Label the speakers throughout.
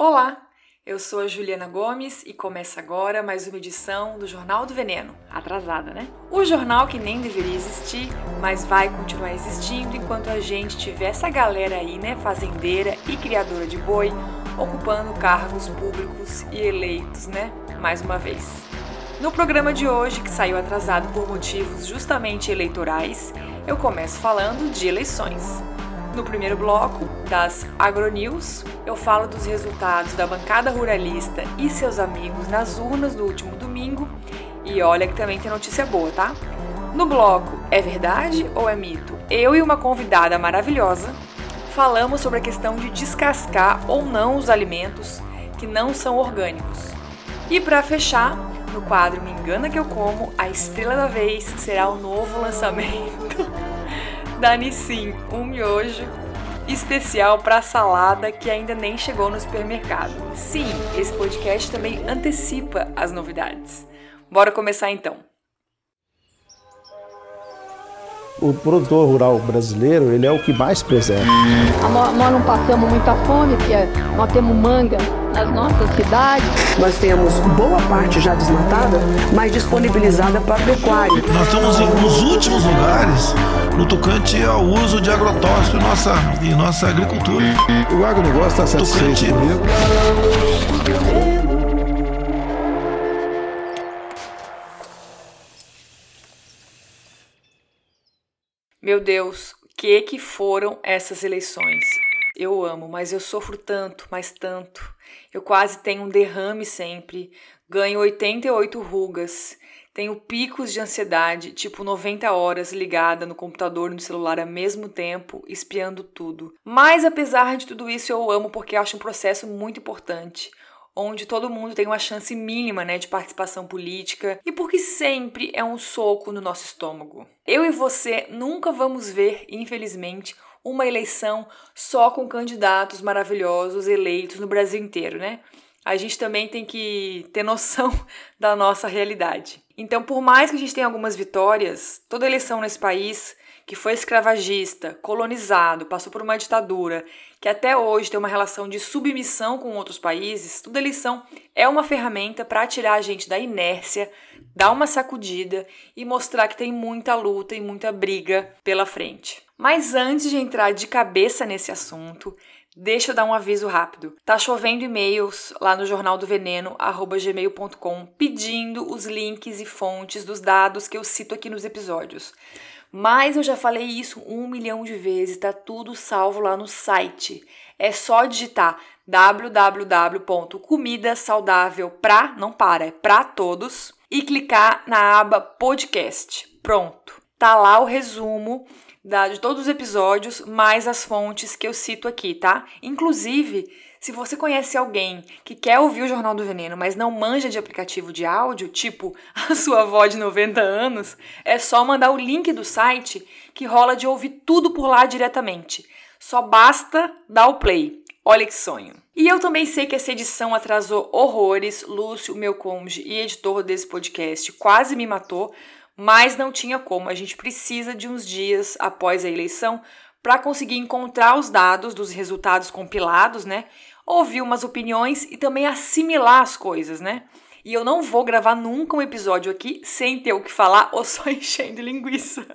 Speaker 1: Olá, eu sou a Juliana Gomes e começa agora mais uma edição do Jornal do Veneno. Atrasada, né? O jornal que nem deveria existir, mas vai continuar existindo enquanto a gente tiver essa galera aí, né, fazendeira e criadora de boi, ocupando cargos públicos e eleitos, né, mais uma vez. No programa de hoje, que saiu atrasado por motivos justamente eleitorais, eu começo falando de eleições. No primeiro bloco das Agronews, eu falo dos resultados da bancada ruralista e seus amigos nas urnas do último domingo. E olha que também tem notícia boa, tá? No bloco É Verdade ou é Mito? Eu e uma convidada maravilhosa falamos sobre a questão de descascar ou não os alimentos que não são orgânicos. E para fechar, no quadro Me Engana Que Eu Como, a estrela da vez será o novo lançamento da Nissin, um miojo especial para salada que ainda nem chegou no supermercado. Sim, esse podcast também antecipa as novidades. Bora começar então.
Speaker 2: O produtor rural brasileiro, ele é o que mais preserva.
Speaker 3: Nós não passamos muita fome, porque nós temos manga nas nossas cidades.
Speaker 4: Nós temos boa parte já desmatada, mas disponibilizada para pecuária.
Speaker 5: Nós estamos nos últimos lugares no tocante ao uso de agrotóxico em nossa, em nossa agricultura.
Speaker 2: O agronegócio está satisfeito tocante... comigo.
Speaker 1: Meu Deus, o que que foram essas eleições? Eu amo, mas eu sofro tanto, mas tanto. Eu quase tenho um derrame sempre, ganho 88 rugas, tenho picos de ansiedade, tipo 90 horas ligada no computador e no celular ao mesmo tempo, espiando tudo. Mas apesar de tudo isso, eu amo porque acho um processo muito importante onde todo mundo tem uma chance mínima né, de participação política e porque sempre é um soco no nosso estômago. Eu e você nunca vamos ver, infelizmente, uma eleição só com candidatos maravilhosos eleitos no Brasil inteiro, né? A gente também tem que ter noção da nossa realidade. Então, por mais que a gente tenha algumas vitórias, toda eleição nesse país que foi escravagista, colonizado, passou por uma ditadura, que até hoje tem uma relação de submissão com outros países, toda eleição é uma ferramenta para tirar a gente da inércia, dar uma sacudida e mostrar que tem muita luta e muita briga pela frente. Mas antes de entrar de cabeça nesse assunto, Deixa eu dar um aviso rápido. Tá chovendo e-mails lá no jornal do veneno gmail.com pedindo os links e fontes dos dados que eu cito aqui nos episódios. Mas eu já falei isso um milhão de vezes, tá tudo salvo lá no site. É só digitar pra, não para, é pra todos, e clicar na aba podcast. Pronto. Tá lá o resumo da, de todos os episódios, mais as fontes que eu cito aqui, tá? Inclusive, se você conhece alguém que quer ouvir o Jornal do Veneno, mas não manja de aplicativo de áudio, tipo a sua avó de 90 anos, é só mandar o link do site que rola de ouvir tudo por lá diretamente. Só basta dar o play. Olha que sonho. E eu também sei que essa edição atrasou horrores. Lúcio, meu cônjuge e editor desse podcast, quase me matou, mas não tinha como. A gente precisa de uns dias após a eleição para conseguir encontrar os dados dos resultados compilados, né? Ouvir umas opiniões e também assimilar as coisas, né? E eu não vou gravar nunca um episódio aqui sem ter o que falar ou só enchendo linguiça.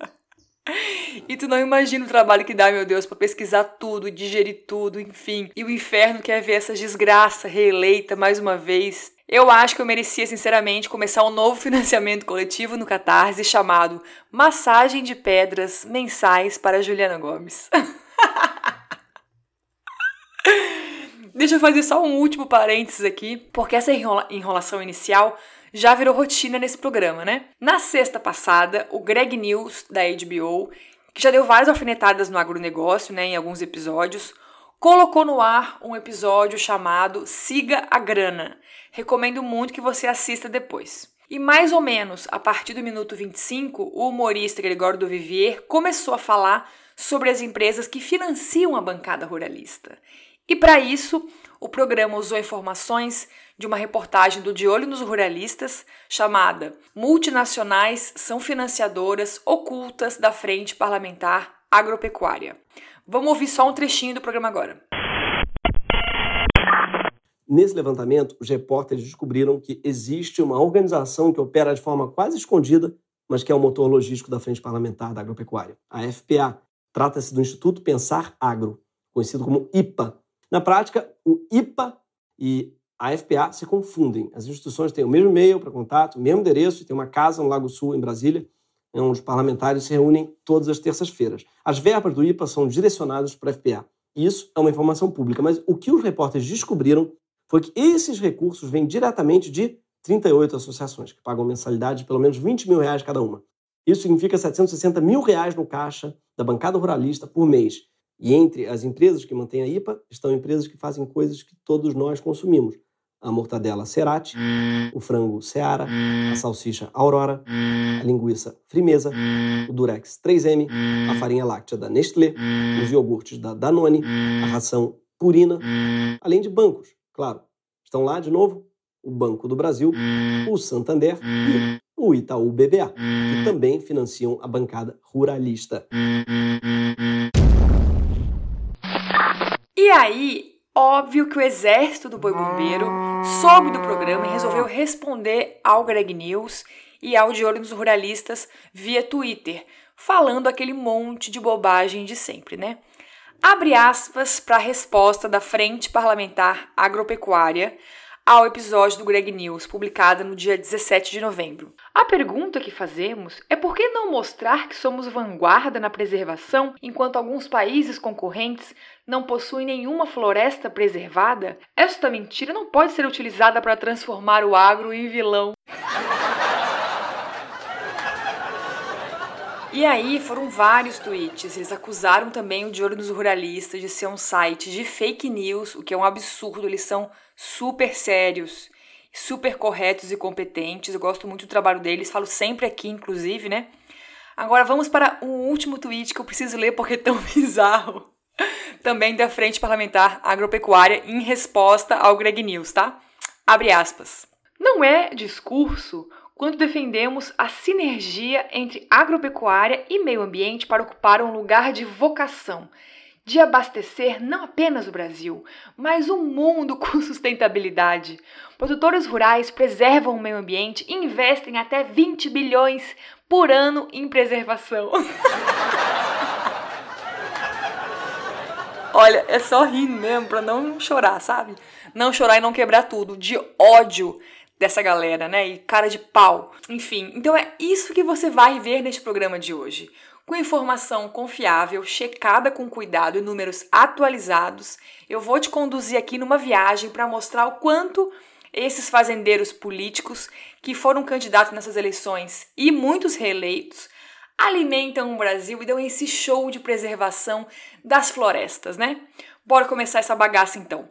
Speaker 1: E tu não imagina o trabalho que dá, meu Deus, para pesquisar tudo, digerir tudo, enfim. E o inferno quer ver essa desgraça reeleita mais uma vez. Eu acho que eu merecia, sinceramente, começar um novo financiamento coletivo no Catarse chamado Massagem de Pedras Mensais para Juliana Gomes. Deixa eu fazer só um último parênteses aqui, porque essa enrola enrolação inicial já virou rotina nesse programa, né? Na sexta passada, o Greg News, da HBO, que já deu várias alfinetadas no agronegócio, né, em alguns episódios, colocou no ar um episódio chamado Siga a Grana. Recomendo muito que você assista depois. E mais ou menos a partir do minuto 25, o humorista Gregório do Vivier começou a falar sobre as empresas que financiam a bancada ruralista. E para isso, o programa usou informações de uma reportagem do De Olho nos Ruralistas chamada Multinacionais são financiadoras ocultas da Frente Parlamentar Agropecuária. Vamos ouvir só um trechinho do programa agora.
Speaker 6: Nesse levantamento, os repórteres descobriram que existe uma organização que opera de forma quase escondida, mas que é o motor logístico da Frente Parlamentar da Agropecuária, a FPA. Trata-se do Instituto Pensar Agro, conhecido como IPA. Na prática, o IPA e a FPA se confundem. As instituições têm o mesmo e-mail para contato, o mesmo endereço, tem uma casa no Lago Sul, em Brasília, onde os parlamentares se reúnem todas as terças-feiras. As verbas do IPA são direcionadas para a FPA. Isso é uma informação pública, mas o que os repórteres descobriram foi que esses recursos vêm diretamente de 38 associações, que pagam mensalidade de pelo menos 20 mil reais cada uma. Isso significa 760 mil reais no caixa da bancada ruralista por mês. E entre as empresas que mantêm a IPA estão empresas que fazem coisas que todos nós consumimos. A mortadela Cerati, o frango Seara, a salsicha Aurora, a linguiça Frimeza, o Durex 3M, a farinha láctea da Nestlé, os iogurtes da Danone, a ração Purina, além de bancos, claro. Estão lá de novo o Banco do Brasil, o Santander e o Itaú BBA, que também financiam a bancada ruralista.
Speaker 1: E aí, óbvio que o exército do Boi Bombeiro soube do programa e resolveu responder ao Greg News e ao De Olho nos Ruralistas via Twitter, falando aquele monte de bobagem de sempre, né? Abre aspas para a resposta da Frente Parlamentar Agropecuária ao episódio do Greg News, publicada no dia 17 de novembro. A pergunta que fazemos é por que não mostrar que somos vanguarda na preservação enquanto alguns países concorrentes não possuem nenhuma floresta preservada? Esta mentira não pode ser utilizada para transformar o agro em vilão. E aí foram vários tweets. Eles acusaram também o Olho nos Ruralistas de ser um site de fake news, o que é um absurdo. Eles são super sérios, super corretos e competentes. Eu gosto muito do trabalho deles, falo sempre aqui, inclusive, né? Agora vamos para o último tweet que eu preciso ler porque é tão bizarro. Também da Frente Parlamentar Agropecuária em resposta ao Greg News, tá? Abre aspas. Não é discurso quando defendemos a sinergia entre agropecuária e meio ambiente para ocupar um lugar de vocação, de abastecer não apenas o Brasil, mas o mundo com sustentabilidade. Produtores rurais preservam o meio ambiente e investem até 20 bilhões por ano em preservação. Olha, é só rir mesmo para não chorar, sabe? Não chorar e não quebrar tudo, de ódio dessa galera, né? E cara de pau. Enfim, então é isso que você vai ver neste programa de hoje. Com informação confiável, checada com cuidado e números atualizados, eu vou te conduzir aqui numa viagem para mostrar o quanto esses fazendeiros políticos que foram candidatos nessas eleições e muitos reeleitos alimentam o Brasil e dão esse show de preservação das florestas, né? Bora começar essa bagaça então.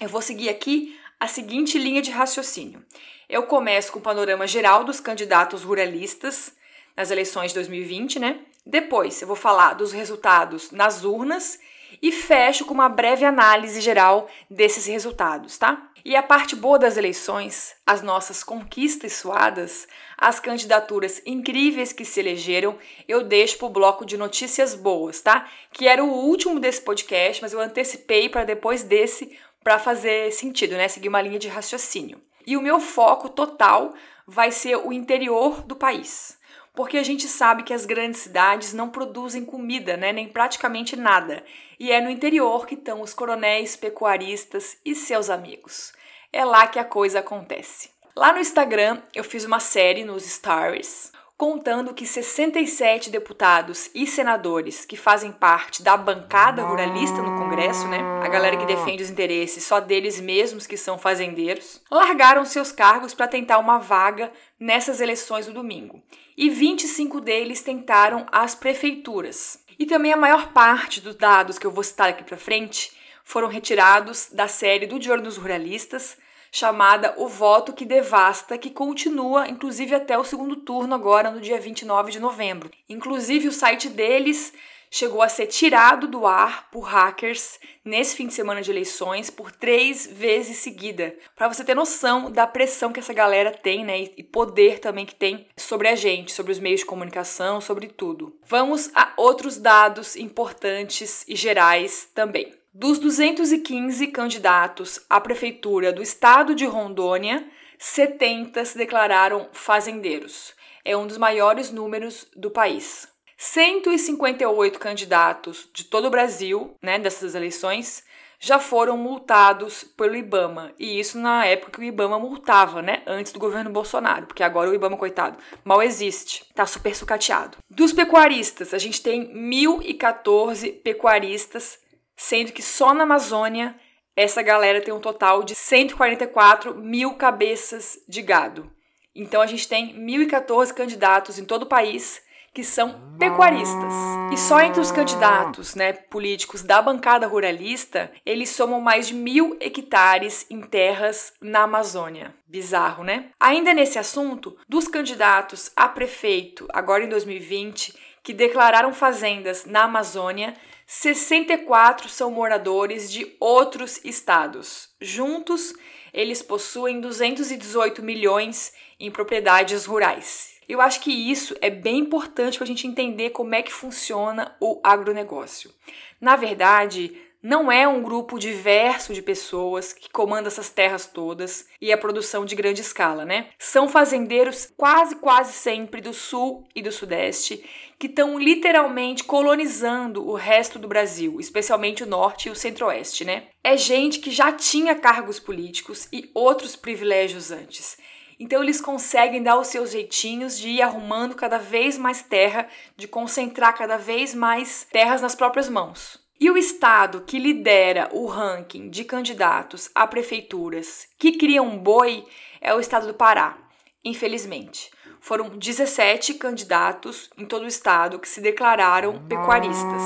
Speaker 1: Eu vou seguir aqui a seguinte linha de raciocínio. Eu começo com o panorama geral dos candidatos ruralistas nas eleições de 2020, né? Depois eu vou falar dos resultados nas urnas e fecho com uma breve análise geral desses resultados, tá? E a parte boa das eleições, as nossas conquistas suadas, as candidaturas incríveis que se elegeram, eu deixo pro bloco de notícias boas, tá? Que era o último desse podcast, mas eu antecipei para depois desse para fazer sentido, né? Seguir uma linha de raciocínio. E o meu foco total vai ser o interior do país. Porque a gente sabe que as grandes cidades não produzem comida, né, nem praticamente nada. E é no interior que estão os coronéis pecuaristas e seus amigos. É lá que a coisa acontece. Lá no Instagram eu fiz uma série nos Stories contando que 67 deputados e senadores que fazem parte da bancada ruralista no Congresso, né, a galera que defende os interesses só deles mesmos que são fazendeiros, largaram seus cargos para tentar uma vaga nessas eleições do domingo. E 25 deles tentaram as prefeituras. E também a maior parte dos dados que eu vou citar aqui para frente foram retirados da série do Olho nos Ruralistas, chamada O Voto que Devasta, que continua inclusive até o segundo turno agora no dia 29 de novembro. Inclusive o site deles chegou a ser tirado do ar por hackers nesse fim de semana de eleições por três vezes seguida, para você ter noção da pressão que essa galera tem, né, e poder também que tem sobre a gente, sobre os meios de comunicação, sobre tudo. Vamos a outros dados importantes e gerais também. Dos 215 candidatos à prefeitura do estado de Rondônia, 70 se declararam fazendeiros. É um dos maiores números do país. 158 candidatos de todo o Brasil, né, dessas eleições, já foram multados pelo IBAMA. E isso na época que o IBAMA multava, né? Antes do governo Bolsonaro, porque agora o IBAMA, coitado, mal existe. Tá super sucateado. Dos pecuaristas, a gente tem 1.014 pecuaristas, sendo que só na Amazônia essa galera tem um total de 144 mil cabeças de gado. Então a gente tem 1.014 candidatos em todo o país que são pecuaristas. E só entre os candidatos né, políticos da bancada ruralista, eles somam mais de mil hectares em terras na Amazônia. Bizarro, né? Ainda nesse assunto, dos candidatos a prefeito, agora em 2020, que declararam fazendas na Amazônia, 64 são moradores de outros estados. Juntos, eles possuem 218 milhões em propriedades rurais. Eu acho que isso é bem importante para a gente entender como é que funciona o agronegócio. Na verdade, não é um grupo diverso de pessoas que comanda essas terras todas e a produção de grande escala, né? São fazendeiros quase, quase sempre do sul e do sudeste que estão literalmente colonizando o resto do Brasil, especialmente o norte e o centro-oeste, né? É gente que já tinha cargos políticos e outros privilégios antes. Então eles conseguem dar os seus jeitinhos de ir arrumando cada vez mais terra, de concentrar cada vez mais terras nas próprias mãos. E o estado que lidera o ranking de candidatos a prefeituras que criam boi é o estado do Pará, infelizmente. Foram 17 candidatos em todo o estado que se declararam pecuaristas.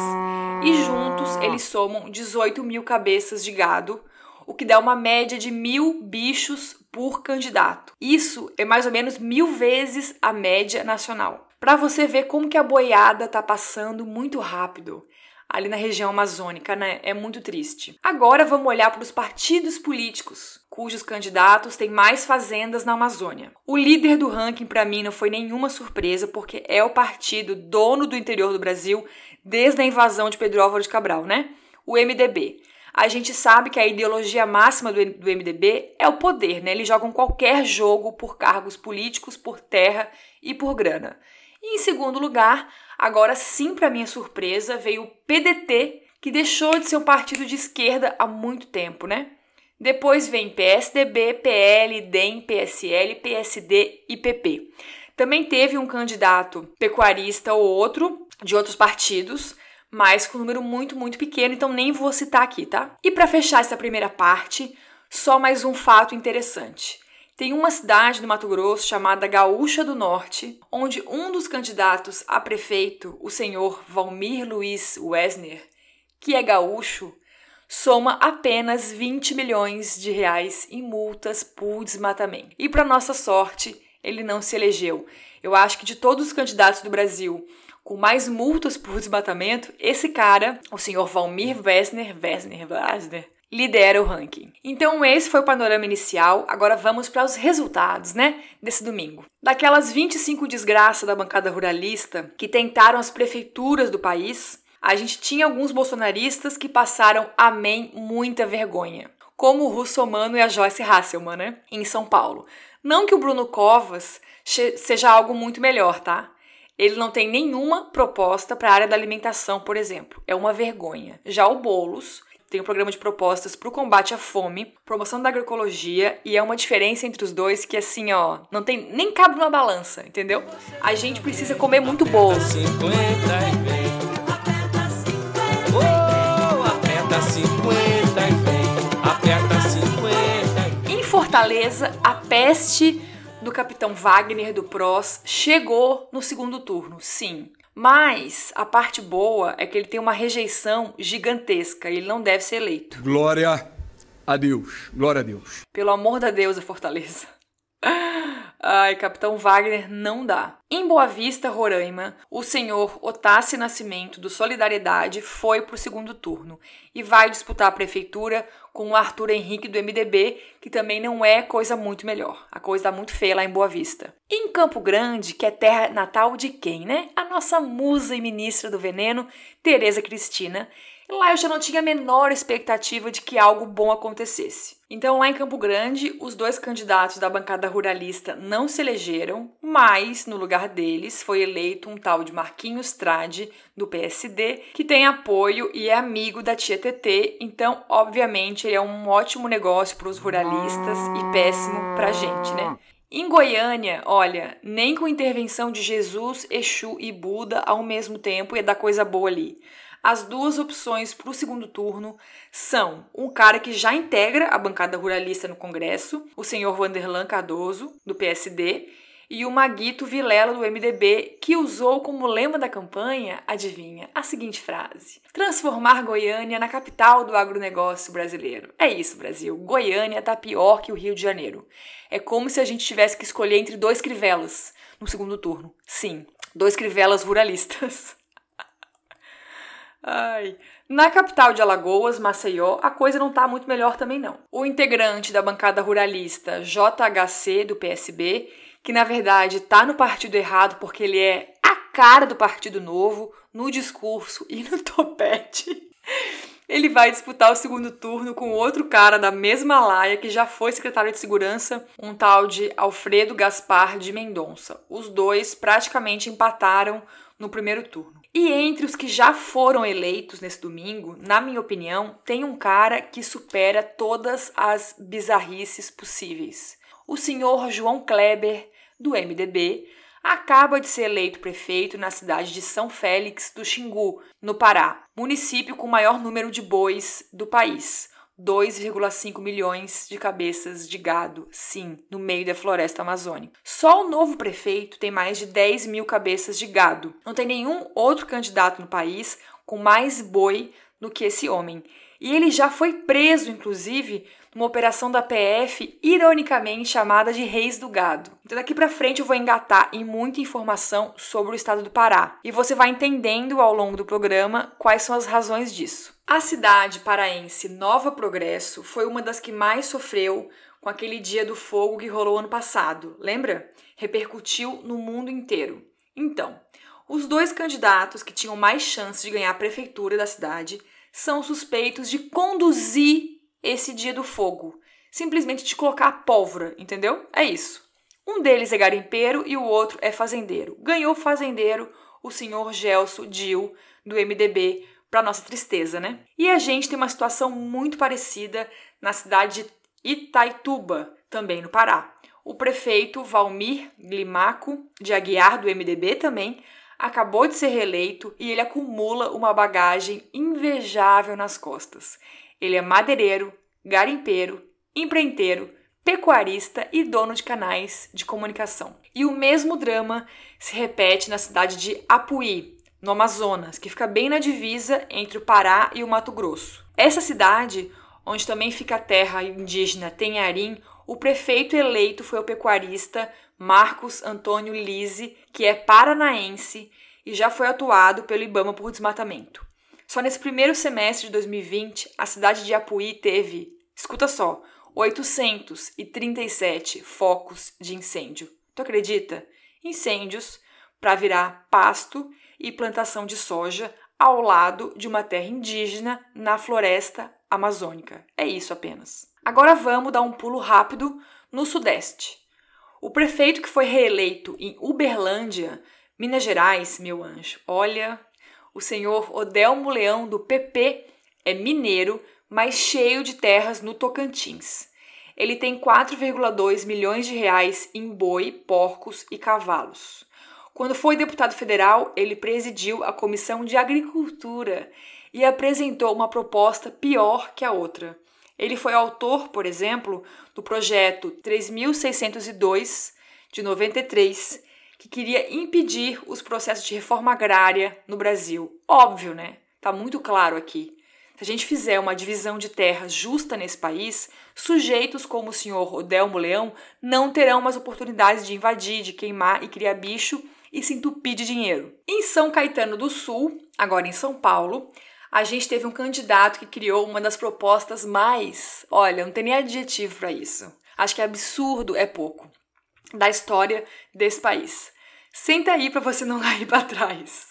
Speaker 1: E juntos eles somam 18 mil cabeças de gado, o que dá uma média de mil bichos por candidato. Isso é mais ou menos mil vezes a média nacional. Para você ver como que a boiada está passando muito rápido ali na região amazônica, né? É muito triste. Agora vamos olhar para os partidos políticos, cujos candidatos têm mais fazendas na Amazônia. O líder do ranking para mim não foi nenhuma surpresa, porque é o partido dono do interior do Brasil desde a invasão de Pedro Álvaro de Cabral, né? O MDB a gente sabe que a ideologia máxima do, MDB é o poder, né? Eles jogam qualquer jogo por cargos políticos, por terra e por grana. E em segundo lugar, agora sim, para minha surpresa, veio o PDT, que deixou de ser um partido de esquerda há muito tempo, né? Depois vem PSDB, PL, DEM, PSL, PSD e PP. Também teve um candidato pecuarista ou outro de outros partidos, mas com um número muito, muito pequeno, então nem vou citar aqui, tá? E para fechar essa primeira parte, só mais um fato interessante. Tem uma cidade no Mato Grosso chamada Gaúcha do Norte, onde um dos candidatos a prefeito, o senhor Valmir Luiz Wesner, que é gaúcho, soma apenas 20 milhões de reais em multas por desmatamento. E para nossa sorte, ele não se elegeu. Eu acho que de todos os candidatos do Brasil com mais multas por desmatamento, esse cara, o senhor Valmir Wessner, Wessner, Wessner, lidera o ranking. Então esse foi o panorama inicial, agora vamos para os resultados, né, desse domingo. Daquelas 25 desgraças da bancada ruralista que tentaram as prefeituras do país, a gente tinha alguns bolsonaristas que passaram, amém, muita vergonha. Como o Russomano e a Joyce Hasselman, né, em São Paulo. Não que o Bruno Covas seja algo muito melhor, tá? Ele não tem nenhuma proposta para a área da alimentação, por exemplo. É uma vergonha. Já o Bolos tem um programa de propostas para o combate à fome, promoção da agroecologia e é uma diferença entre os dois que assim, ó, não tem nem cabe numa balança, entendeu? A gente precisa comer muito bolo. Em Fortaleza, a peste do capitão Wagner do PROS chegou no segundo turno, sim. Mas a parte boa é que ele tem uma rejeição gigantesca e ele não deve ser eleito.
Speaker 7: Glória a Deus. Glória a Deus.
Speaker 1: Pelo amor da Deus, a Fortaleza. Ai, Capitão Wagner não dá. Em Boa Vista, Roraima, o senhor Otácio Nascimento do Solidariedade foi para o segundo turno e vai disputar a prefeitura com o Arthur Henrique do MDB, que também não é coisa muito melhor. A coisa está muito feia lá em Boa Vista. Em Campo Grande, que é terra natal de quem, né? A nossa musa e ministra do veneno, Tereza Cristina, lá eu já não tinha a menor expectativa de que algo bom acontecesse. Então, lá em Campo Grande, os dois candidatos da bancada ruralista não se elegeram, mas no lugar deles foi eleito um tal de Marquinhos Trade, do PSD, que tem apoio e é amigo da tia TT, então, obviamente, ele é um ótimo negócio para os ruralistas e péssimo para a gente, né? Em Goiânia, olha, nem com intervenção de Jesus, Exu e Buda ao mesmo tempo ia dar coisa boa ali. As duas opções para o segundo turno são um cara que já integra a bancada ruralista no Congresso, o senhor Vanderlan Cardoso, do PSD, e o Maguito Vilela, do MDB, que usou como lema da campanha, adivinha, a seguinte frase: Transformar Goiânia na capital do agronegócio brasileiro. É isso, Brasil. Goiânia tá pior que o Rio de Janeiro. É como se a gente tivesse que escolher entre dois crivelas no segundo turno. Sim, dois crivelas ruralistas. Ai. Na capital de Alagoas, Maceió, a coisa não tá muito melhor também não. O integrante da bancada ruralista JHC do PSB, que na verdade tá no partido errado porque ele é a cara do Partido Novo, no discurso e no topete. Ele vai disputar o segundo turno com outro cara da mesma laia que já foi secretário de segurança, um tal de Alfredo Gaspar de Mendonça. Os dois praticamente empataram no primeiro turno. E entre os que já foram eleitos nesse domingo, na minha opinião, tem um cara que supera todas as bizarrices possíveis. O senhor João Kleber, do MDB, acaba de ser eleito prefeito na cidade de São Félix do Xingu, no Pará, município com o maior número de bois do país. 2,5 milhões de cabeças de gado, sim, no meio da floresta amazônica. Só o novo prefeito tem mais de 10 mil cabeças de gado. Não tem nenhum outro candidato no país com mais boi do que esse homem. E ele já foi preso, inclusive, numa operação da PF ironicamente chamada de Reis do Gado. Então daqui para frente eu vou engatar em muita informação sobre o estado do Pará e você vai entendendo ao longo do programa quais são as razões disso. A cidade paraense Nova Progresso foi uma das que mais sofreu com aquele dia do fogo que rolou ano passado. Lembra? Repercutiu no mundo inteiro. Então, os dois candidatos que tinham mais chance de ganhar a prefeitura da cidade são suspeitos de conduzir esse dia do fogo. Simplesmente de colocar pólvora, entendeu? É isso. Um deles é garimpeiro e o outro é fazendeiro. Ganhou fazendeiro, o senhor Gelso Dil, do MDB, para nossa tristeza, né? E a gente tem uma situação muito parecida na cidade de Itaituba, também no Pará. O prefeito Valmir Glimaco, de Aguiar, do MDB também, acabou de ser reeleito e ele acumula uma bagagem invejável nas costas. Ele é madeireiro, garimpeiro, empreiteiro, pecuarista e dono de canais de comunicação. E o mesmo drama se repete na cidade de Apuí, no Amazonas, que fica bem na divisa entre o Pará e o Mato Grosso. Essa cidade, onde também fica a terra indígena Tenharim, o prefeito eleito foi o pecuarista Marcos Antônio Lise, que é paranaense e já foi atuado pelo Ibama por desmatamento. Só nesse primeiro semestre de 2020, a cidade de Apuí teve, escuta só, 837 focos de incêndio. Tu acredita? Incêndios para virar pasto e plantação de soja ao lado de uma terra indígena na floresta amazônica. É isso apenas. Agora vamos dar um pulo rápido no Sudeste. O prefeito que foi reeleito em Uberlândia, Minas Gerais, meu anjo, olha, o senhor Odelmo Leão do PP é mineiro, mas cheio de terras no Tocantins. Ele tem 4,2 milhões de reais em boi, porcos e cavalos. Quando foi deputado federal, ele presidiu a Comissão de Agricultura e apresentou uma proposta pior que a outra. Ele foi autor, por exemplo, do projeto 3602 de 93, que queria impedir os processos de reforma agrária no Brasil. Óbvio, né? Tá muito claro aqui. Se a gente fizer uma divisão de terras justa nesse país, sujeitos como o senhor Odelmo Leão não terão mais oportunidades de invadir, de queimar e criar bicho e se entupir de dinheiro. Em São Caetano do Sul, agora em São Paulo, a gente teve um candidato que criou uma das propostas mais, olha, não tem nem adjetivo para isso. Acho que absurdo é pouco da história desse país. Senta aí para você não cair para trás.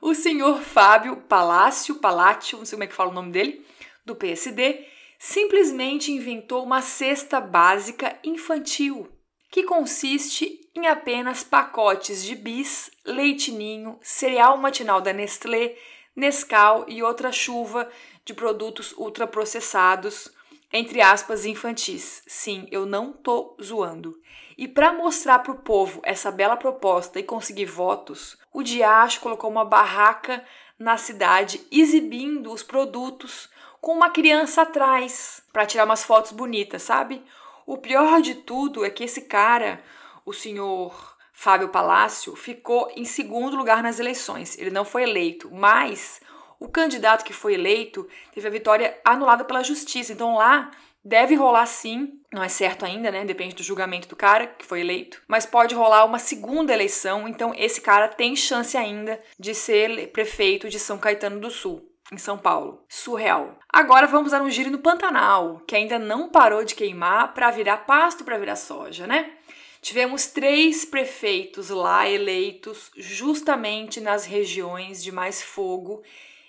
Speaker 1: o senhor Fábio Palácio, Palácio, não sei como é que fala o nome dele, do PSD, simplesmente inventou uma cesta básica infantil, que consiste em apenas pacotes de bis, leite ninho, cereal matinal da Nestlé, Nescau e outra chuva de produtos ultraprocessados, entre aspas, infantis. Sim, eu não tô zoando. E para mostrar para o povo essa bela proposta e conseguir votos, o Diacho colocou uma barraca na cidade exibindo os produtos com uma criança atrás para tirar umas fotos bonitas, sabe? O pior de tudo é que esse cara, o senhor Fábio Palácio, ficou em segundo lugar nas eleições. Ele não foi eleito, mas o candidato que foi eleito teve a vitória anulada pela justiça. Então lá deve rolar sim, não é certo ainda, né? Depende do julgamento do cara que foi eleito, mas pode rolar uma segunda eleição. Então esse cara tem chance ainda de ser prefeito de São Caetano do Sul em São Paulo. Surreal. Agora vamos dar um giro no Pantanal, que ainda não parou de queimar para virar pasto para virar soja, né? Tivemos três prefeitos lá eleitos justamente nas regiões de mais fogo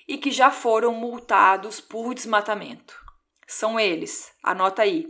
Speaker 1: e que já foram multados por desmatamento. São eles, anota aí.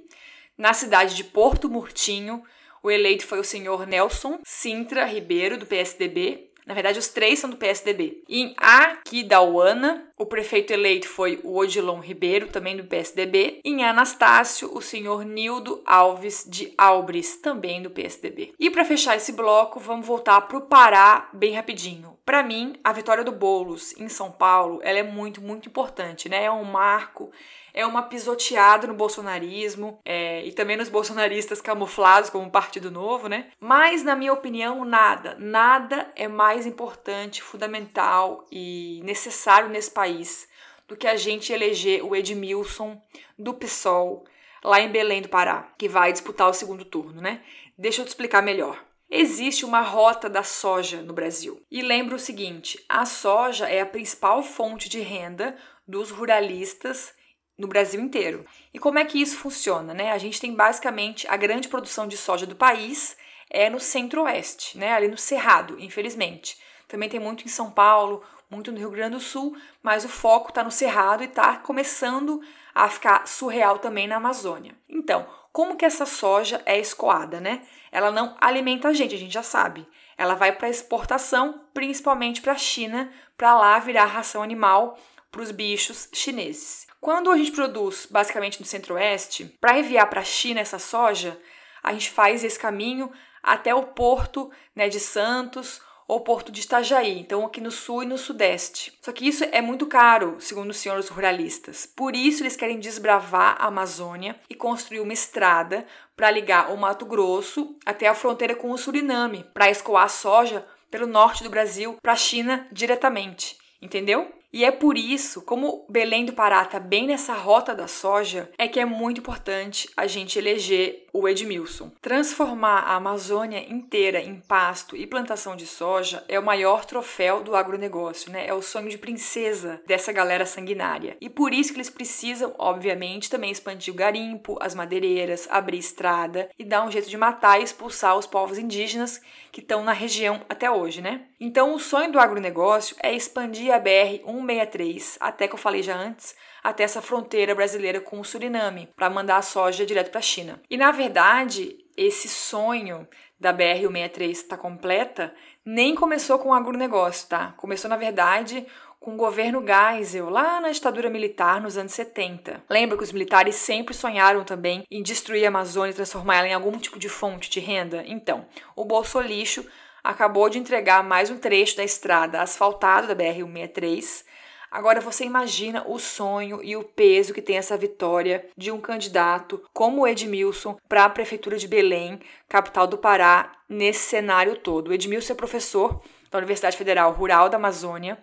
Speaker 1: Na cidade de Porto Murtinho, o eleito foi o senhor Nelson Sintra Ribeiro, do PSDB, na verdade, os três são do PSDB. Em Aquidauana, o prefeito eleito foi o Odilon Ribeiro, também do PSDB. Em Anastácio, o senhor Nildo Alves de Albres, também do PSDB. E para fechar esse bloco, vamos voltar para o Pará bem rapidinho. Para mim, a vitória do Bolos em São Paulo, ela é muito, muito importante, né? É um marco é uma pisoteada no bolsonarismo é, e também nos bolsonaristas camuflados como Partido Novo, né? Mas, na minha opinião, nada, nada é mais importante, fundamental e necessário nesse país do que a gente eleger o Edmilson do PSOL lá em Belém do Pará, que vai disputar o segundo turno, né? Deixa eu te explicar melhor. Existe uma rota da soja no Brasil. E lembra o seguinte: a soja é a principal fonte de renda dos ruralistas no Brasil inteiro. E como é que isso funciona? Né? A gente tem basicamente a grande produção de soja do país é no centro-oeste, né? ali no Cerrado, infelizmente. Também tem muito em São Paulo, muito no Rio Grande do Sul, mas o foco está no Cerrado e está começando a ficar surreal também na Amazônia. Então, como que essa soja é escoada, né? Ela não alimenta a gente, a gente já sabe. Ela vai para exportação, principalmente para a China, para lá virar ração animal para os bichos chineses. Quando a gente produz basicamente no Centro-Oeste, para enviar para a China essa soja, a gente faz esse caminho até o porto né, de Santos ou porto de Itajaí, então aqui no sul e no sudeste. Só que isso é muito caro, segundo os senhores ruralistas. Por isso eles querem desbravar a Amazônia e construir uma estrada para ligar o Mato Grosso até a fronteira com o Suriname, para escoar soja pelo norte do Brasil para a China diretamente. Entendeu? E é por isso, como Belém do Pará está bem nessa rota da soja, é que é muito importante a gente eleger o Edmilson. Transformar a Amazônia inteira em pasto e plantação de soja é o maior troféu do agronegócio, né? É o sonho de princesa dessa galera sanguinária. E por isso que eles precisam, obviamente, também expandir o garimpo, as madeireiras, abrir estrada e dar um jeito de matar e expulsar os povos indígenas que estão na região até hoje, né? Então, o sonho do agronegócio é expandir a BR 163, até que eu falei já antes, até essa fronteira brasileira com o Suriname, para mandar a soja direto para a China. E na verdade, esse sonho da BR 163 estar tá completa nem começou com o agronegócio, tá? Começou, na verdade, com o governo Geisel, lá na ditadura militar nos anos 70. Lembra que os militares sempre sonharam também em destruir a Amazônia e transformar ela em algum tipo de fonte de renda? Então, o Bolsolixo acabou de entregar mais um trecho da estrada asfaltada da BR-163. Agora você imagina o sonho e o peso que tem essa vitória de um candidato como Edmilson para a prefeitura de Belém, capital do Pará, nesse cenário todo. O Edmilson é professor da Universidade Federal Rural da Amazônia,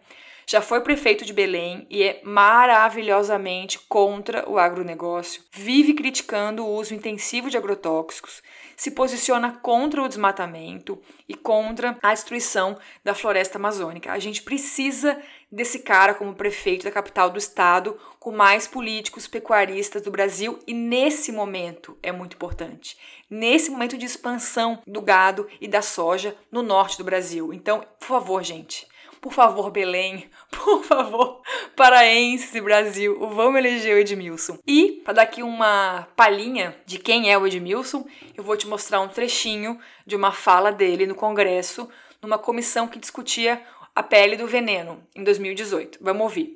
Speaker 1: já foi prefeito de Belém e é maravilhosamente contra o agronegócio, vive criticando o uso intensivo de agrotóxicos, se posiciona contra o desmatamento e contra a destruição da floresta amazônica. A gente precisa desse cara como prefeito da capital do estado, com mais políticos pecuaristas do Brasil, e nesse momento é muito importante. Nesse momento de expansão do gado e da soja no norte do Brasil. Então, por favor, gente, Por favor, Belém, por favor, paraense e Brasil, vamos eleger o Edmilson. E, para dar aqui uma palhinha de quem é o Edmilson, eu vou te mostrar um trechinho de uma fala dele no Congresso, numa comissão que discutia a pele do veneno, em 2018. Vamos ouvir.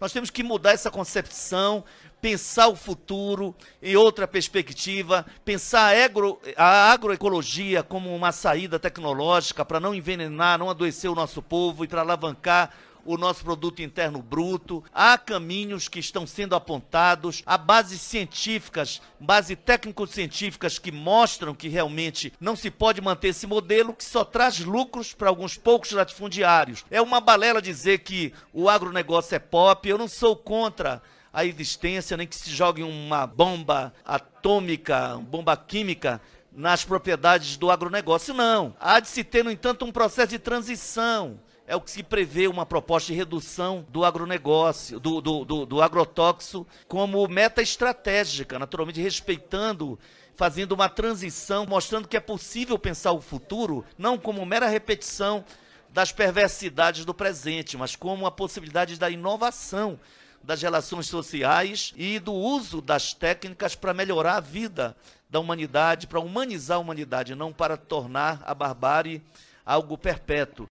Speaker 8: Nós temos que mudar essa concepção, pensar o futuro em outra perspectiva, pensar a, agro, a agroecologia como uma saída tecnológica para não envenenar, não adoecer o nosso povo e para alavancar o nosso produto interno bruto. Há caminhos que estão sendo apontados, há bases científicas, bases técnico-científicas que mostram que realmente não se pode manter esse modelo que só traz lucros para alguns poucos latifundiários. É uma balela dizer que o agronegócio é pop. Eu não sou contra a existência, nem que se jogue uma bomba atômica, bomba química nas propriedades do agronegócio. Não. Há de se ter, no entanto, um processo de transição é o que se prevê uma proposta de redução do agronegócio, do, do, do, do agrotóxico, como meta estratégica, naturalmente respeitando fazendo uma transição, mostrando que é possível pensar o futuro não como mera repetição das perversidades do presente, mas como a possibilidade da inovação das relações sociais e do uso das técnicas para melhorar a vida da humanidade, para humanizar a humanidade, não para tornar a barbárie algo perpétuo.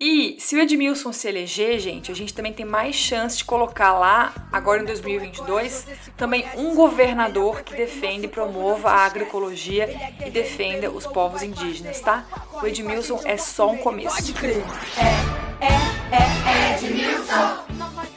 Speaker 1: E se o Edmilson se eleger, gente, a gente também tem mais chance de colocar lá, agora em 2022, também um governador que defenda e promova a agroecologia e defenda os povos indígenas, tá? O Edmilson é só um começo. Pode crer. É, é, é, é Edmilson.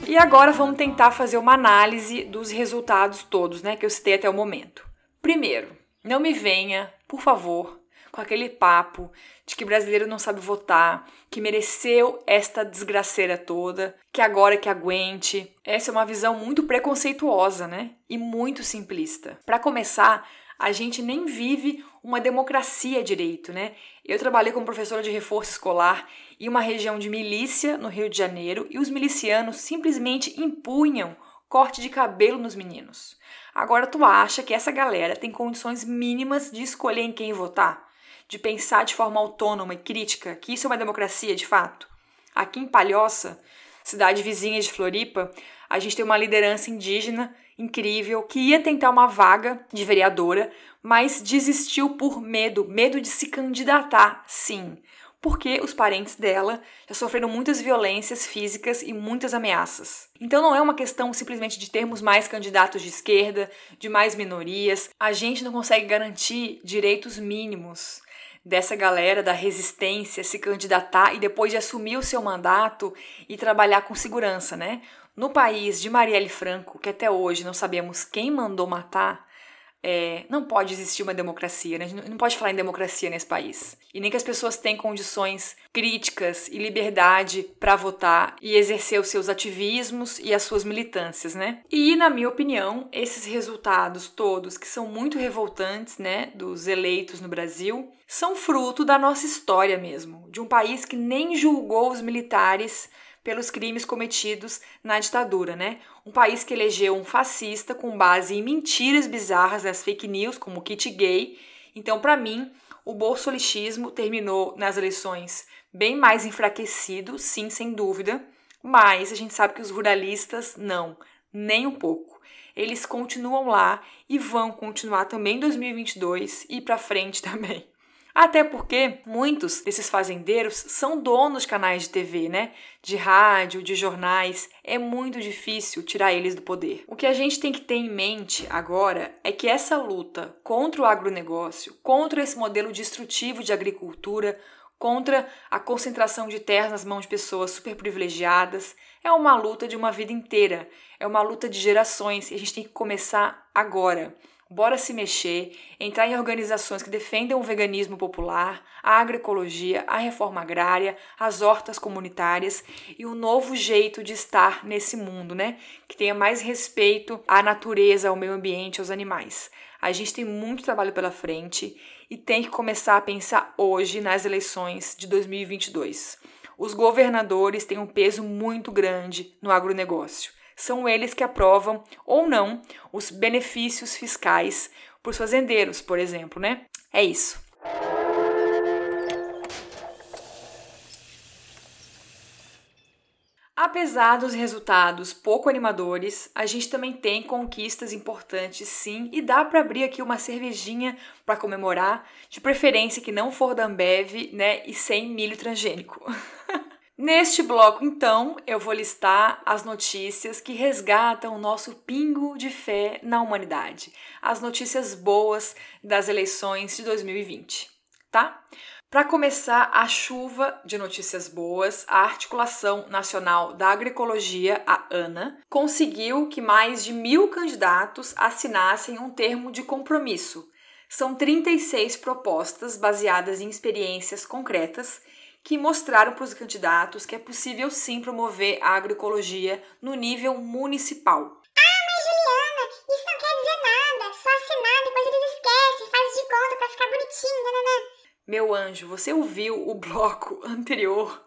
Speaker 1: E agora vamos tentar fazer uma análise dos resultados todos, né, que eu citei até o momento. Primeiro, não me venha, por favor, com aquele papo de que brasileiro não sabe votar, que mereceu esta desgraceira toda, que agora que aguente. Essa é uma visão muito preconceituosa, né? E muito simplista. Para começar, a gente nem vive uma democracia direito, né? Eu trabalhei como professora de reforço escolar em uma região de milícia no Rio de Janeiro e os milicianos simplesmente impunham corte de cabelo nos meninos. Agora tu acha que essa galera tem condições mínimas de escolher em quem votar? De pensar de forma autônoma e crítica que isso é uma democracia de fato. Aqui em Palhoça, cidade vizinha de Floripa, a gente tem uma liderança indígena incrível que ia tentar uma vaga de vereadora, mas desistiu por medo, medo de se candidatar, sim, porque os parentes dela já sofreram muitas violências físicas e muitas ameaças. Então não é uma questão simplesmente de termos mais candidatos de esquerda, de mais minorias, a gente não consegue garantir direitos mínimos dessa galera da resistência se candidatar e depois de assumir o seu mandato e trabalhar com segurança, né? No país de Marielle Franco, que até hoje não sabemos quem mandou matar, é, não pode existir uma democracia, né? a gente não pode falar em democracia nesse país. E nem que as pessoas tenham condições críticas e liberdade para votar e exercer os seus ativismos e as suas militâncias, né? E, na minha opinião, esses resultados todos, que são muito revoltantes, né, dos eleitos no Brasil, são fruto da nossa história mesmo, de um país que nem julgou os militares pelos crimes cometidos na ditadura, né? Um país que elegeu um fascista com base em mentiras bizarras das fake news, como o kit gay. Então, para mim, o bolsolichismo terminou nas eleições bem mais enfraquecido, sim, sem dúvida, mas a gente sabe que os ruralistas não, nem um pouco. Eles continuam lá e vão continuar também em 2022 e para frente também. Até porque muitos desses fazendeiros são donos de canais de TV, né? De rádio, de jornais. É muito difícil tirar eles do poder. O que a gente tem que ter em mente agora é que essa luta contra o agronegócio, contra esse modelo destrutivo de agricultura, contra a concentração de terras nas mãos de pessoas superprivilegiadas, é uma luta de uma vida inteira, é uma luta de gerações e a gente tem que começar agora. Bora se mexer, entrar em organizações que defendam o veganismo popular, a agroecologia, a reforma agrária, as hortas comunitárias e um novo jeito de estar nesse mundo, né? Que tenha mais respeito à natureza, ao meio ambiente, aos animais. A gente tem muito trabalho pela frente e tem que começar a pensar hoje nas eleições de 2022. Os governadores têm um peso muito grande no agronegócio são eles que aprovam ou não os benefícios fiscais para os fazendeiros, por exemplo, né? É isso. Apesar dos resultados pouco animadores, a gente também tem conquistas importantes sim, e dá para abrir aqui uma cervejinha para comemorar, de preferência que não for da Ambev, né, e sem milho transgênico. Neste bloco, então, eu vou listar as notícias que resgatam o nosso pingo de fé na humanidade, as notícias boas das eleições de 2020, tá? Para começar a chuva de notícias boas, a Articulação Nacional da Agroecologia, a ANA, conseguiu que mais de mil candidatos assinassem um termo de compromisso. São 36 propostas baseadas em experiências concretas que mostraram para os candidatos que é possível sim promover a agroecologia no nível municipal.
Speaker 9: Ah, mas Juliana, isso não quer dizer nada. Só assinar, depois eles esquecem, faz de conta para ficar bonitinho, nananã.
Speaker 1: Meu anjo, você ouviu o bloco anterior?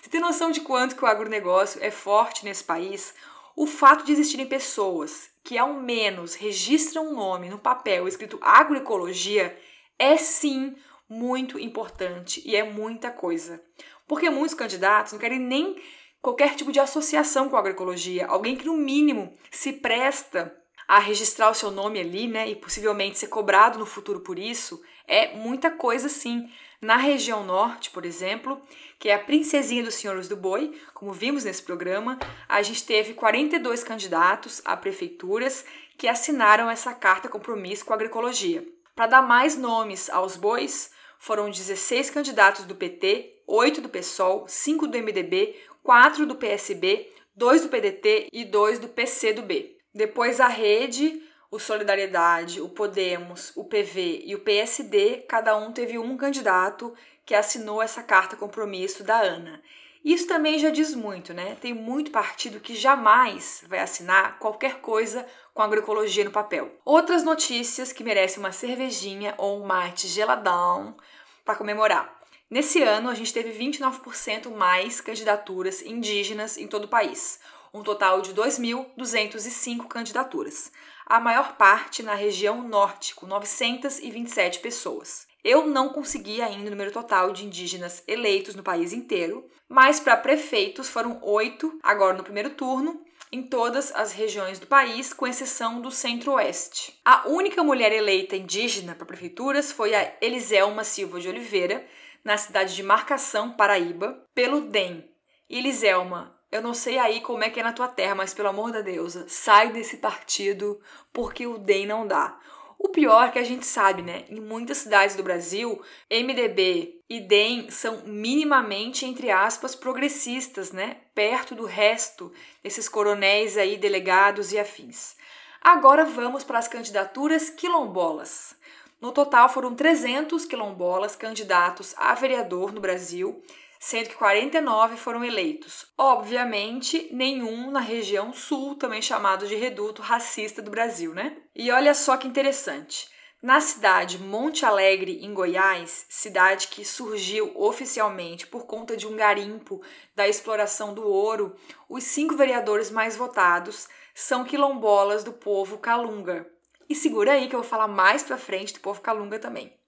Speaker 1: Você tem noção de quanto que o agronegócio é forte nesse país? O fato de existirem pessoas que ao menos registram um nome no papel escrito agroecologia é sim muito importante e é muita coisa. Porque muitos candidatos não querem nem qualquer tipo de associação com a agroecologia, alguém que no mínimo se presta a registrar o seu nome ali, né, e possivelmente ser cobrado no futuro por isso, é muita coisa sim. Na região norte, por exemplo, que é a princesinha dos senhores do boi, como vimos nesse programa, a gente teve 42 candidatos a prefeituras que assinaram essa carta compromisso com a agroecologia. Para dar mais nomes aos bois, foram 16 candidatos do PT, 8 do PSOL, 5 do MDB, 4 do PSB, 2 do PDT e 2 do PCdoB. Depois a Rede, o Solidariedade, o Podemos, o PV e o PSD, cada um teve um candidato que assinou essa carta compromisso da ANA. Isso também já diz muito, né? Tem muito partido que jamais vai assinar qualquer coisa com agroecologia no papel. Outras notícias que merecem uma cervejinha ou um mate geladão para comemorar. Nesse ano, a gente teve 29% mais candidaturas indígenas em todo o país, um total de 2.205 candidaturas, a maior parte na região norte, com 927 pessoas. Eu não consegui ainda o número total de indígenas eleitos no país inteiro, mas para prefeitos foram oito agora no primeiro turno, em todas as regiões do país, com exceção do centro-oeste. A única mulher eleita indígena para prefeituras foi a Eliselma Silva de Oliveira, na cidade de Marcação, Paraíba, pelo DEM. Eliselma, eu não sei aí como é que é na tua terra, mas pelo amor da deusa, sai desse partido porque o DEM não dá. O pior que a gente sabe, né? Em muitas cidades do Brasil, MDB e DEM são minimamente, entre aspas, progressistas, né? Perto do resto desses coronéis aí, delegados e afins. Agora vamos para as candidaturas quilombolas. No total foram 300 quilombolas candidatos a vereador no Brasil sendo que 49 foram eleitos. Obviamente, nenhum na região sul, também chamado de reduto racista do Brasil, né? E olha só que interessante. Na cidade Monte Alegre, em Goiás, cidade que surgiu oficialmente por conta de um garimpo da exploração do ouro, os cinco vereadores mais votados são quilombolas do povo Calunga. E segura aí que eu vou falar mais pra frente do povo Calunga também.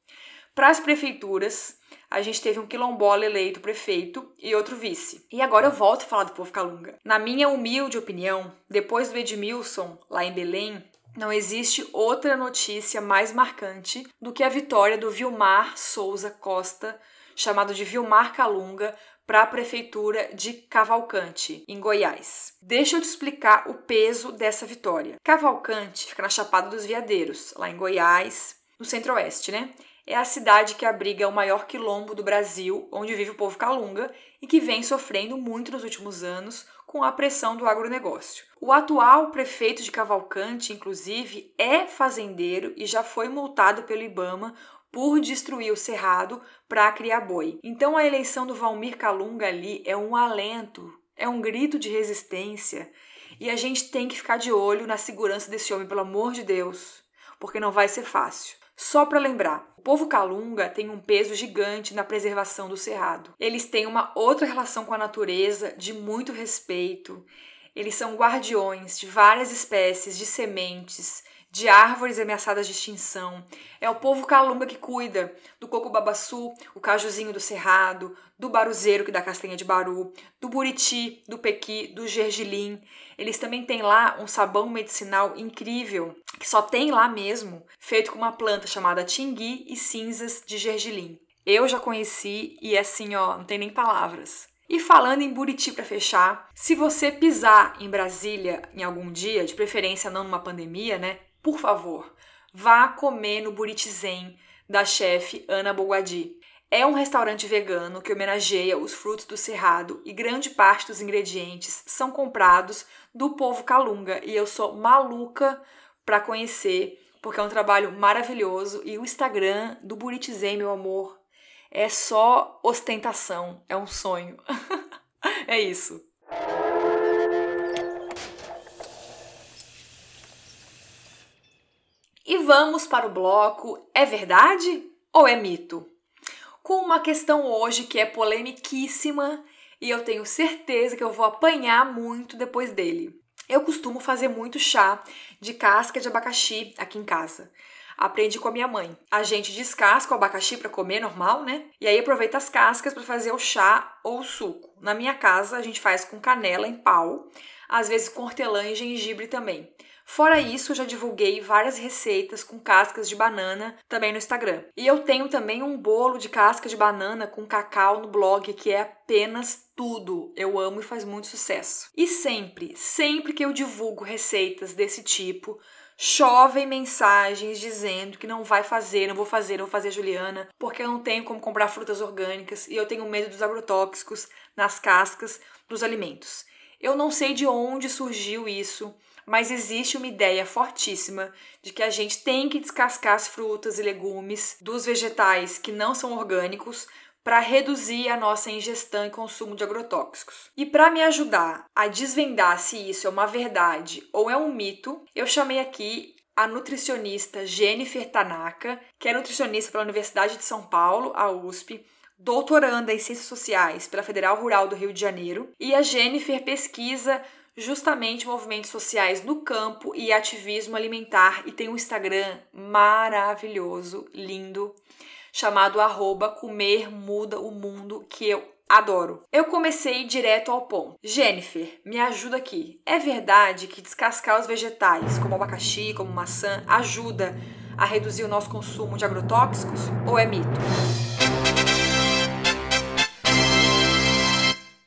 Speaker 1: Para as prefeituras, a gente teve um quilombola eleito prefeito e outro vice. E agora eu volto a falar do povo calunga. Na minha humilde opinião, depois do Edmilson, lá em Belém, não existe outra notícia mais marcante do que a vitória do Vilmar Souza Costa, chamado de Vilmar Calunga, para a prefeitura de Cavalcante, em Goiás. Deixa eu te explicar o peso dessa vitória. Cavalcante fica na Chapada dos Veadeiros, lá em Goiás, no centro-oeste, né? É a cidade que abriga o maior quilombo do Brasil, onde vive o povo calunga e que vem sofrendo muito nos últimos anos com a pressão do agronegócio. O atual prefeito de Cavalcante, inclusive, é fazendeiro e já foi multado pelo Ibama por destruir o cerrado para criar boi. Então a eleição do Valmir Calunga ali é um alento, é um grito de resistência e a gente tem que ficar de olho na segurança desse homem, pelo amor de Deus, porque não vai ser fácil. Só para lembrar, o povo Calunga tem um peso gigante na preservação do cerrado. Eles têm uma outra relação com a natureza de muito respeito. Eles são guardiões de várias espécies de sementes, de árvores ameaçadas de extinção. É o povo calunga que cuida do coco babaçu, o cajuzinho do cerrado, do baruzeiro que dá castanha de baru, do buriti, do pequi, do gergelim. Eles também têm lá um sabão medicinal incrível, que só tem lá mesmo, feito com uma planta chamada tingui e cinzas de gergelim. Eu já conheci e é assim, ó, não tem nem palavras. E falando em Buriti para fechar, se você pisar em Brasília em algum dia, de preferência não numa pandemia, né? Por favor, vá comer no Buriti Zen da chefe Ana Boguadi. É um restaurante vegano que homenageia os frutos do cerrado e grande parte dos ingredientes são comprados do povo calunga e eu sou maluca para conhecer porque é um trabalho maravilhoso e o Instagram do Buriti Zen, meu amor, é só ostentação, é um sonho. é isso. E vamos para o bloco É verdade ou é mito? Com uma questão hoje que é polemiquíssima e eu tenho certeza que eu vou apanhar muito depois dele. Eu costumo fazer muito chá de casca de abacaxi aqui em casa. Aprendi com a minha mãe. A gente descasca o abacaxi para comer normal, né? E aí aproveita as cascas para fazer o chá ou o suco. Na minha casa a gente faz com canela em pau, às vezes com hortelã e gengibre também. Fora isso, já divulguei várias receitas com cascas de banana também no Instagram. E eu tenho também um bolo de casca de banana com cacau no blog que é apenas tudo. Eu amo e faz muito sucesso. E sempre, sempre que eu divulgo receitas desse tipo, chovem mensagens dizendo que não vai fazer, não vou fazer, não vou fazer Juliana, porque eu não tenho como comprar frutas orgânicas e eu tenho medo dos agrotóxicos nas cascas dos alimentos. Eu não sei de onde surgiu isso, mas existe uma ideia fortíssima de que a gente tem que descascar as frutas e legumes dos vegetais que não são orgânicos para reduzir a nossa ingestão e consumo de agrotóxicos. E para me ajudar a desvendar se isso é uma verdade ou é um mito, eu chamei aqui a nutricionista Jennifer Tanaka, que é nutricionista pela Universidade de São Paulo, a USP, doutoranda em Ciências Sociais pela Federal Rural do Rio de Janeiro, e a Jennifer pesquisa justamente movimentos sociais no campo e ativismo alimentar e tem um Instagram maravilhoso, lindo, chamado arroba comer muda o mundo, que eu adoro. Eu comecei direto ao ponto. Jennifer, me ajuda aqui. É verdade que descascar os vegetais, como abacaxi, como maçã, ajuda a reduzir o nosso consumo de agrotóxicos? Ou é mito?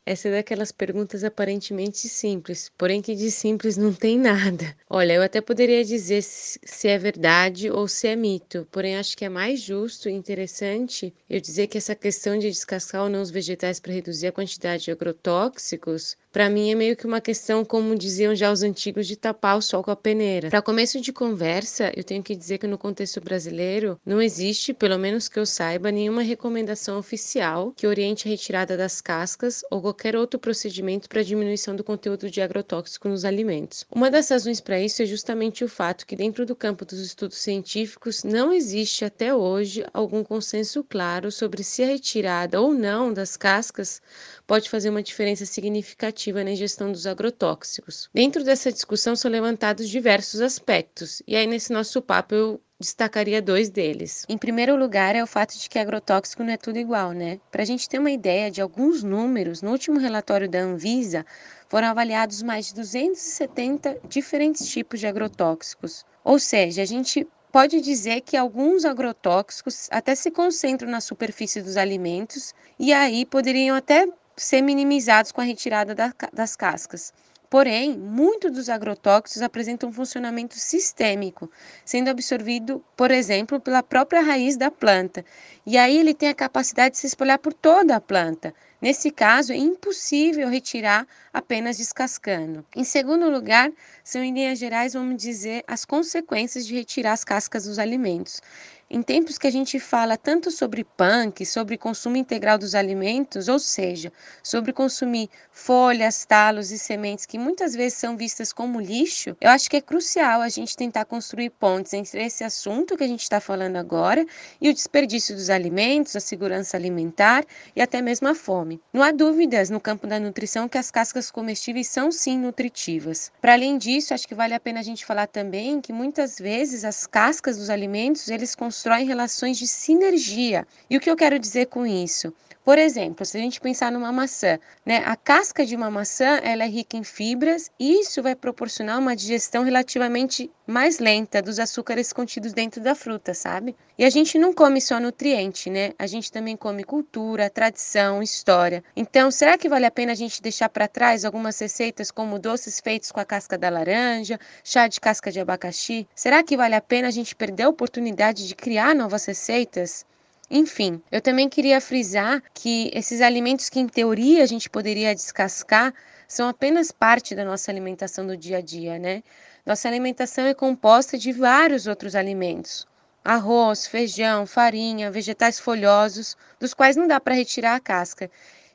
Speaker 10: Essa é daquelas perguntas aparentemente simples, porém que de simples não tem nada. Olha, eu até poderia dizer se é verdade ou se é mito, porém acho que é mais justo e interessante eu dizer que essa questão de descascar ou não os vegetais para reduzir a quantidade de agrotóxicos para mim é meio que uma questão, como diziam já os antigos, de tapar o sol com a peneira. Para começo de conversa, eu tenho que dizer que no contexto brasileiro não existe, pelo menos que eu saiba, nenhuma recomendação oficial que oriente a retirada das cascas ou qualquer outro procedimento para diminuição do conteúdo de agrotóxico nos alimentos. Uma das razões para isso é justamente o fato que dentro do campo dos estudos científicos não existe até hoje algum consenso claro sobre se a retirada ou não das cascas pode fazer uma diferença significativa na ingestão dos agrotóxicos. Dentro dessa discussão são levantados diversos aspectos, e aí nesse nosso papo eu destacaria dois deles. Em primeiro lugar, é o fato de que agrotóxico não é tudo igual, né? Para a gente ter uma ideia de alguns números, no último relatório da Anvisa foram avaliados mais de 270 diferentes tipos de agrotóxicos. Ou seja, a gente pode dizer que alguns agrotóxicos até se concentram na superfície dos alimentos e aí poderiam até ser minimizados com a retirada da, das cascas. Porém, muitos dos agrotóxicos apresentam um funcionamento sistêmico, sendo absorvido, por exemplo, pela própria raiz da planta. E aí ele tem a capacidade de se espalhar por toda a planta. Nesse caso, é impossível retirar apenas descascando. Em segundo lugar, são em linhas gerais, vamos dizer, as consequências de retirar as cascas dos alimentos. Em tempos que a gente fala tanto sobre punk, sobre consumo integral dos alimentos, ou seja, sobre consumir folhas, talos e sementes que muitas vezes são vistas como lixo, eu acho que é crucial a gente tentar construir pontes entre esse assunto que a gente está falando agora e o desperdício dos alimentos, a segurança alimentar e até mesmo a fome. Não há dúvidas no campo da nutrição que as cascas comestíveis são sim nutritivas. Para além disso, acho que vale a pena a gente falar também que muitas vezes as cascas dos alimentos eles constroem relações de sinergia. E o que eu quero dizer com isso? Por exemplo, se a gente pensar numa maçã, né, a casca de uma maçã ela é rica em fibras e isso vai proporcionar uma digestão relativamente mais lenta dos açúcares contidos dentro da fruta, sabe? E a gente não come só nutriente, né? A gente também come cultura, tradição, história. Então, será que vale a pena a gente deixar para trás algumas receitas como doces feitos com a casca da laranja, chá de casca de abacaxi? Será que vale a pena a gente perder a oportunidade de criar novas receitas? Enfim, eu também queria frisar que esses alimentos que em teoria a gente poderia descascar são apenas parte da nossa alimentação do dia a dia, né? Nossa alimentação é composta de vários outros alimentos: arroz, feijão, farinha, vegetais folhosos, dos quais não dá para retirar a casca.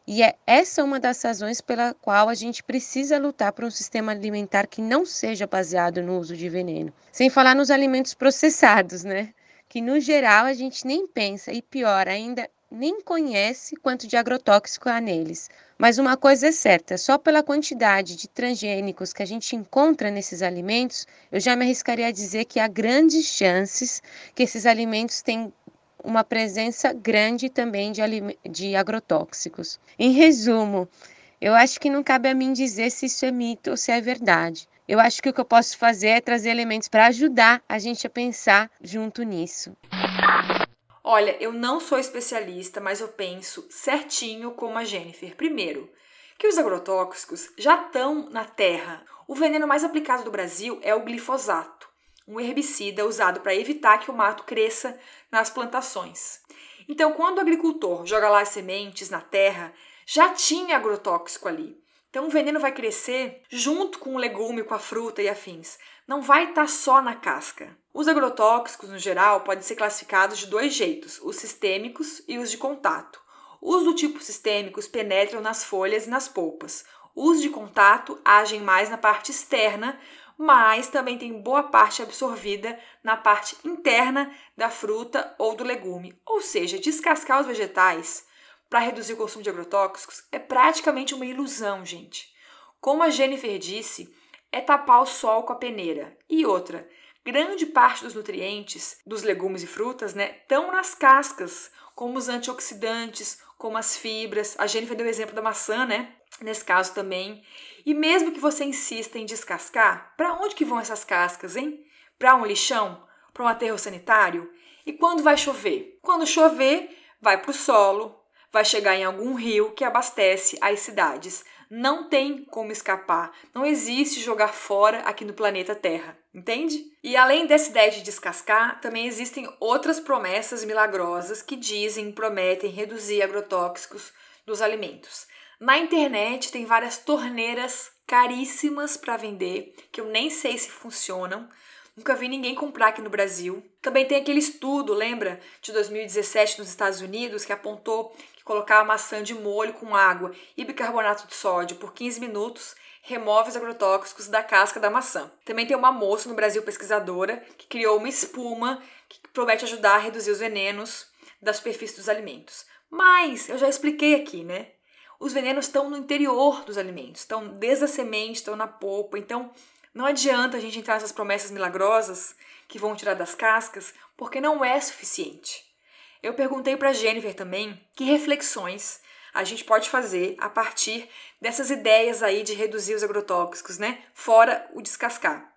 Speaker 10: E é essa uma das razões pela qual a gente precisa lutar por um sistema alimentar que não seja baseado no uso de veneno. Sem falar nos alimentos processados, né? Que no geral a gente nem pensa e pior ainda nem conhece quanto de agrotóxico há neles. Mas uma coisa é certa, só pela quantidade de transgênicos que a gente encontra nesses alimentos, eu já me arriscaria a dizer que há grandes chances que esses alimentos têm uma presença grande também de, de agrotóxicos. Em resumo, eu acho que não cabe a mim dizer se isso é mito ou se é verdade. Eu acho que o que eu posso fazer é trazer elementos para ajudar a gente a pensar junto nisso.
Speaker 1: Olha, eu não sou especialista, mas eu penso certinho como a Jennifer. Primeiro, que os agrotóxicos já estão na terra. O veneno mais aplicado do Brasil é o glifosato, um herbicida usado para evitar que o mato cresça nas plantações. Então, quando o agricultor joga lá as sementes na terra, já tinha agrotóxico ali. Então o veneno vai crescer junto com o legume, com a fruta e afins. Não vai estar tá só na casca. Os agrotóxicos, no geral, podem ser classificados de dois jeitos: os sistêmicos e os de contato. Os do tipo sistêmicos penetram nas folhas e nas polpas. Os de contato agem mais na parte externa, mas também tem boa parte absorvida na parte interna da fruta ou do legume. Ou seja, descascar os vegetais para reduzir o consumo de agrotóxicos é praticamente uma ilusão, gente. Como a Jennifer disse, é tapar o sol com a peneira. E outra, grande parte dos nutrientes dos legumes e frutas né, estão nas cascas, como os antioxidantes, como as fibras. A Jennifer deu o exemplo da maçã, né? Nesse caso também. E mesmo que você insista em descascar, para onde que vão essas cascas, hein? Para um lixão? Para um aterro sanitário? E quando vai chover? Quando chover, vai para o solo, vai chegar em algum rio que abastece as cidades. Não tem como escapar. Não existe jogar fora aqui no planeta Terra, entende? E além dessa ideia de descascar, também existem outras promessas milagrosas que dizem, prometem reduzir agrotóxicos dos alimentos. Na internet tem várias torneiras caríssimas para vender, que eu nem sei se funcionam. Nunca vi ninguém comprar aqui no Brasil. Também tem aquele estudo, lembra, de 2017 nos Estados Unidos, que apontou colocar a maçã de molho com água e bicarbonato de sódio por 15 minutos remove os agrotóxicos da casca da maçã. Também tem uma moça no Brasil pesquisadora que criou uma espuma que promete ajudar a reduzir os venenos da superfície dos alimentos. Mas eu já expliquei aqui, né? Os venenos estão no interior dos alimentos, estão desde a semente, estão na polpa. Então, não adianta a gente entrar nessas promessas milagrosas que vão tirar das cascas, porque não é suficiente. Eu perguntei para Jennifer também que reflexões a gente pode fazer a partir dessas ideias aí de reduzir os agrotóxicos, né? Fora o descascar.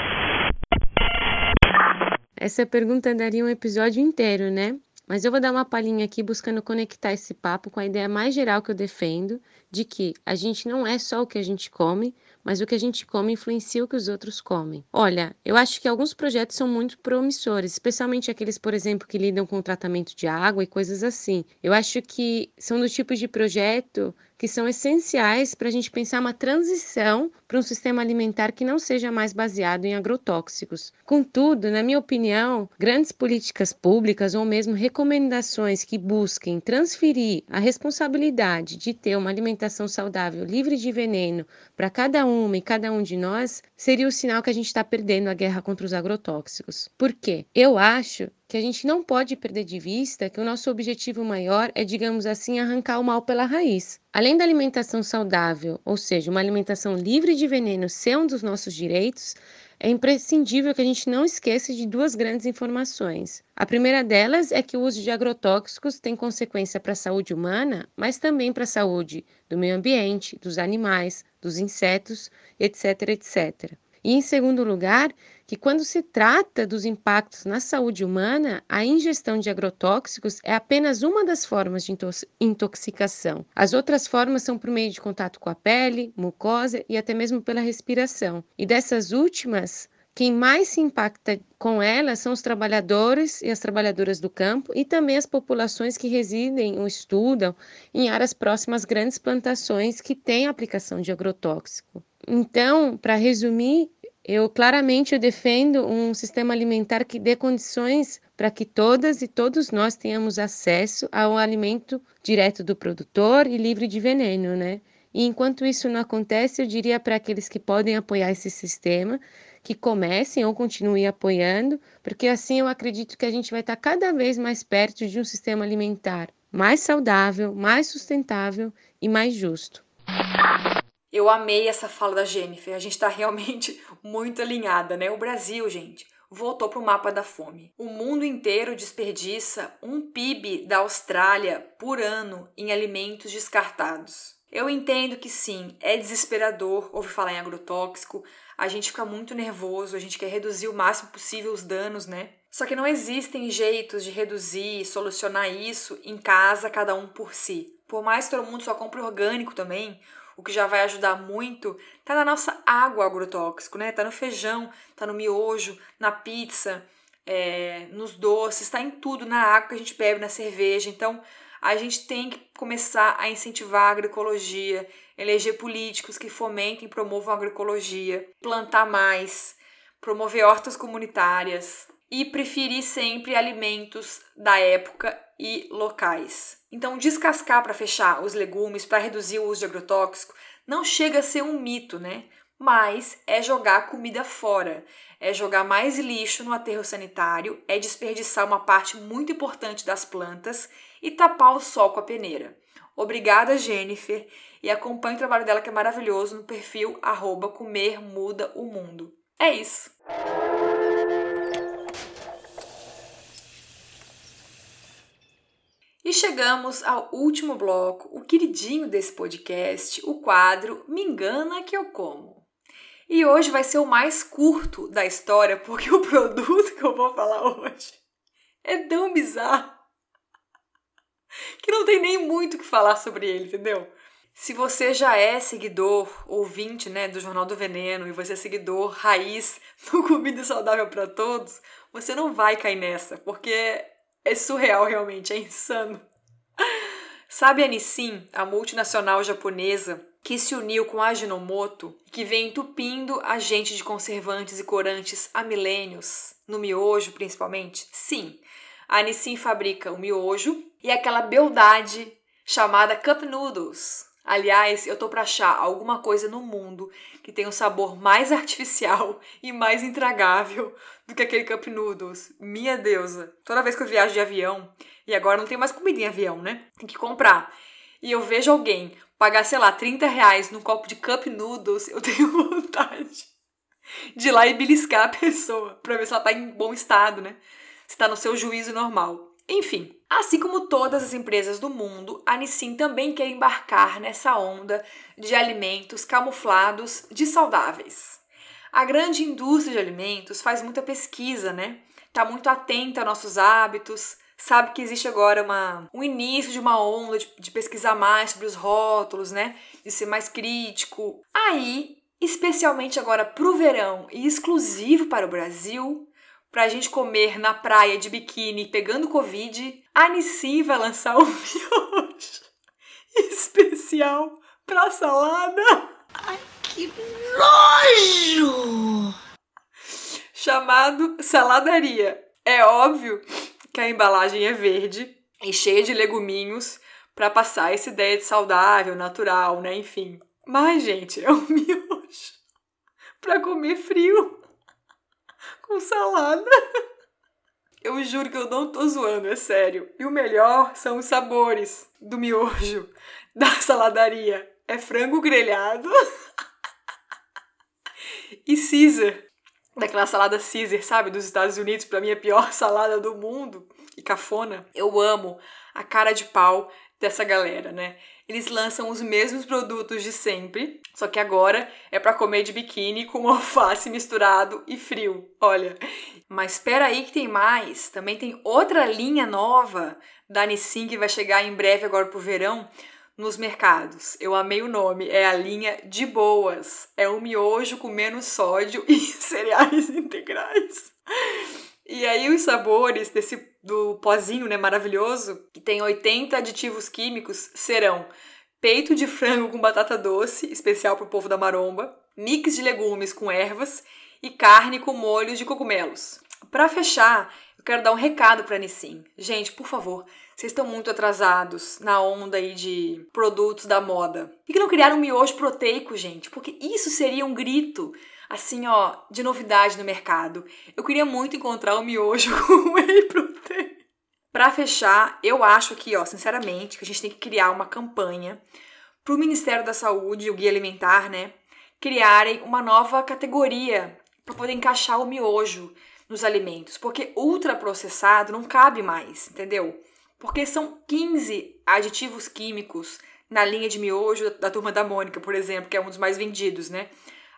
Speaker 10: Essa pergunta daria um episódio inteiro, né? Mas eu vou dar uma palhinha aqui buscando conectar esse papo com a ideia mais geral que eu defendo, de que a gente não é só o que a gente come, mas o que a gente come influencia o que os outros comem. Olha, eu acho que alguns projetos são muito promissores, especialmente aqueles, por exemplo, que lidam com o tratamento de água e coisas assim. Eu acho que são do tipo de projeto que são essenciais para a gente pensar uma transição para um sistema alimentar que não seja mais baseado em agrotóxicos. Contudo, na minha opinião, grandes políticas públicas ou mesmo recomendações que busquem transferir a responsabilidade de ter uma alimentação saudável livre de veneno para cada um uma e cada um de nós seria o sinal que a gente está perdendo a guerra contra os agrotóxicos. Por quê? Eu acho que a gente não pode perder de vista que o nosso objetivo maior é, digamos assim, arrancar o mal pela raiz. Além da alimentação saudável, ou seja, uma alimentação livre de veneno ser um dos nossos direitos, é imprescindível que a gente não esqueça de duas grandes informações. A primeira delas é que o uso de agrotóxicos tem consequência para a saúde humana, mas também para a saúde do meio ambiente, dos animais, dos insetos, etc, etc. E em segundo lugar, que quando se trata dos impactos na saúde humana, a ingestão de agrotóxicos é apenas uma das formas de intoxicação. As outras formas são por meio de contato com a pele, mucosa e até mesmo pela respiração. E dessas últimas, quem mais se impacta com elas são os trabalhadores e as trabalhadoras do campo e também as populações que residem ou estudam em áreas próximas às grandes plantações que têm aplicação de agrotóxico. Então, para resumir, eu claramente eu defendo um sistema alimentar que dê condições para que todas e todos nós tenhamos acesso ao alimento direto do produtor e livre de veneno, né? E enquanto isso não acontece, eu diria para aqueles que podem apoiar esse sistema que comecem ou continuem apoiando, porque assim eu acredito que a gente vai estar cada vez mais perto de um sistema alimentar mais saudável, mais sustentável e mais justo.
Speaker 1: Eu amei essa fala da Jennifer. A gente está realmente muito alinhada, né? O Brasil, gente, voltou para o mapa da fome. O mundo inteiro desperdiça um PIB da Austrália por ano em alimentos descartados. Eu entendo que sim, é desesperador ouvir falar em agrotóxico, a gente fica muito nervoso, a gente quer reduzir o máximo possível os danos, né? Só que não existem jeitos de reduzir e solucionar isso em casa, cada um por si. Por mais que todo mundo só compre orgânico também, o que já vai ajudar muito, tá na nossa água agrotóxico, né? Tá no feijão, tá no miojo, na pizza, é, nos doces, tá em tudo, na água que a gente bebe, na cerveja. Então, a gente tem que começar a incentivar a agroecologia, eleger políticos que fomentem e promovam a agroecologia, plantar mais, promover hortas comunitárias e preferir sempre alimentos da época e locais. Então, descascar para fechar os legumes, para reduzir o uso de agrotóxico, não chega a ser um mito, né? Mas é jogar comida fora, é jogar mais lixo no aterro sanitário, é desperdiçar uma parte muito importante das plantas e tapar o sol com a peneira. Obrigada, Jennifer, e acompanhe o trabalho dela que é maravilhoso no perfil arroba comer muda o mundo. É isso! E chegamos ao último bloco, o queridinho desse podcast, o quadro Me Engana Que Eu Como. E hoje vai ser o mais curto da história, porque o produto que eu vou falar hoje é tão bizarro que não tem nem muito o que falar sobre ele, entendeu? Se você já é seguidor, ouvinte, né, do Jornal do Veneno e você é seguidor raiz do Comida Saudável para Todos, você não vai cair nessa, porque é surreal, realmente, é insano. Sabe a Nissin, a multinacional japonesa que se uniu com a Ajinomoto, que vem entupindo a gente de conservantes e corantes há milênios, no miojo principalmente? Sim, a Nissin fabrica o miojo e aquela beldade chamada Cup Noodles. Aliás, eu tô para achar alguma coisa no mundo que tenha um sabor mais artificial e mais intragável do que aquele Cup Noodles. Minha deusa. Toda vez que eu viajo de avião, e agora não tem mais comida em avião, né? Tem que comprar. E eu vejo alguém pagar, sei lá, 30 reais num copo de Cup Noodles, eu tenho vontade de ir lá e beliscar a pessoa pra ver se ela tá em bom estado, né? Se tá no seu juízo normal. Enfim, assim como todas as empresas do mundo, a Nissin também quer embarcar nessa onda de alimentos camuflados de saudáveis. A grande indústria de alimentos faz muita pesquisa, né? Tá muito atenta a nossos hábitos, sabe que existe agora uma, um início de uma onda de, de pesquisar mais sobre os rótulos, né? De ser mais crítico. Aí, especialmente agora para o verão e exclusivo para o Brasil, pra gente comer na praia de biquíni pegando Covid, a Nissin vai lançar um miojo especial pra salada.
Speaker 11: Ai, que nojo!
Speaker 1: Chamado Saladaria. É óbvio que a embalagem é verde e cheia de leguminhos para passar essa ideia de saudável, natural, né? Enfim. Mas, gente, é um miojo para comer frio com salada. Eu juro que eu não tô zoando, é sério. E o melhor são os sabores do miojo da saladaria. É frango grelhado e Caesar, daquela salada Caesar, sabe, dos Estados Unidos, para mim é a pior salada do mundo e cafona. Eu amo a cara de pau dessa galera, né? Eles lançam os mesmos produtos de sempre, só que agora é para comer de biquíni com alface misturado e frio. Olha, mas espera aí que tem mais. Também tem outra linha nova da Nissin que vai chegar em breve agora pro verão nos mercados. Eu amei o nome, é a linha de boas. É um miojo com menos sódio e cereais integrais. E aí os sabores desse do pozinho, né, maravilhoso, que tem 80 aditivos químicos, serão peito de frango com batata doce, especial para o povo da maromba, mix de legumes com ervas e carne com molhos de cogumelos. Para fechar, eu quero dar um recado para Nissin. Gente, por favor, vocês estão muito atrasados na onda aí de produtos da moda. Por que não criaram um miojo proteico, gente? Porque isso seria um grito assim, ó, de novidade no mercado. Eu queria muito encontrar um miojo com whey protein. Para fechar, eu acho aqui, ó, sinceramente, que a gente tem que criar uma campanha para o Ministério da Saúde, o Guia Alimentar, né, criarem uma nova categoria para poder encaixar o miojo nos alimentos, porque ultraprocessado não cabe mais, entendeu? Porque são 15 aditivos químicos na linha de miojo da turma da Mônica, por exemplo, que é um dos mais vendidos, né?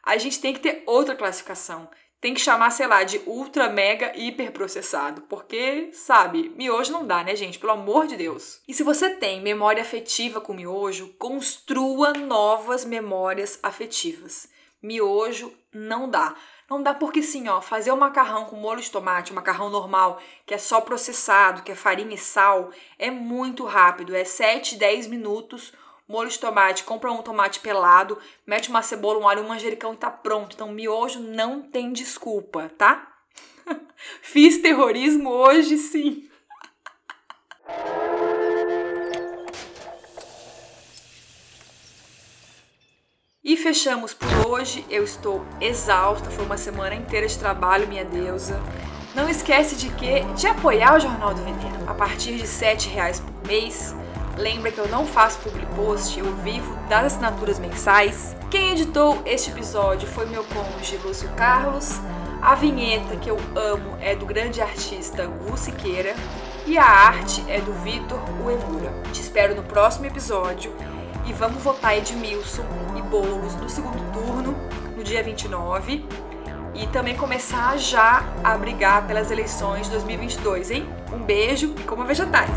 Speaker 1: A gente tem que ter outra classificação. Tem que chamar, sei lá, de ultra, mega, hiper processado. Porque, sabe, miojo não dá, né, gente? Pelo amor de Deus. E se você tem memória afetiva com miojo, construa novas memórias afetivas. Miojo não dá. Não dá porque sim, ó, fazer um macarrão com molho de tomate, um macarrão normal, que é só processado, que é farinha e sal, é muito rápido, é 7, 10 minutos molho de tomate, compra um tomate pelado, mete uma cebola, um alho, um manjericão e tá pronto. Então, miojo não tem desculpa, tá? Fiz terrorismo hoje sim. E fechamos por hoje. Eu estou exausta, foi uma semana inteira de trabalho, minha deusa. Não esquece de que de apoiar o Jornal do Veneno a partir de R$ reais por mês Lembra que eu não faço public post, eu vivo das assinaturas mensais. Quem editou este episódio foi meu cônjuge Lúcio Carlos. A vinheta que eu amo é do grande artista Gu Siqueira e a arte é do Vitor Uemura. Te espero no próximo episódio e vamos votar Edmilson e Boulos no segundo turno, no dia 29 e também começar já a brigar pelas eleições de 2022, hein? Um beijo e coma vegetais!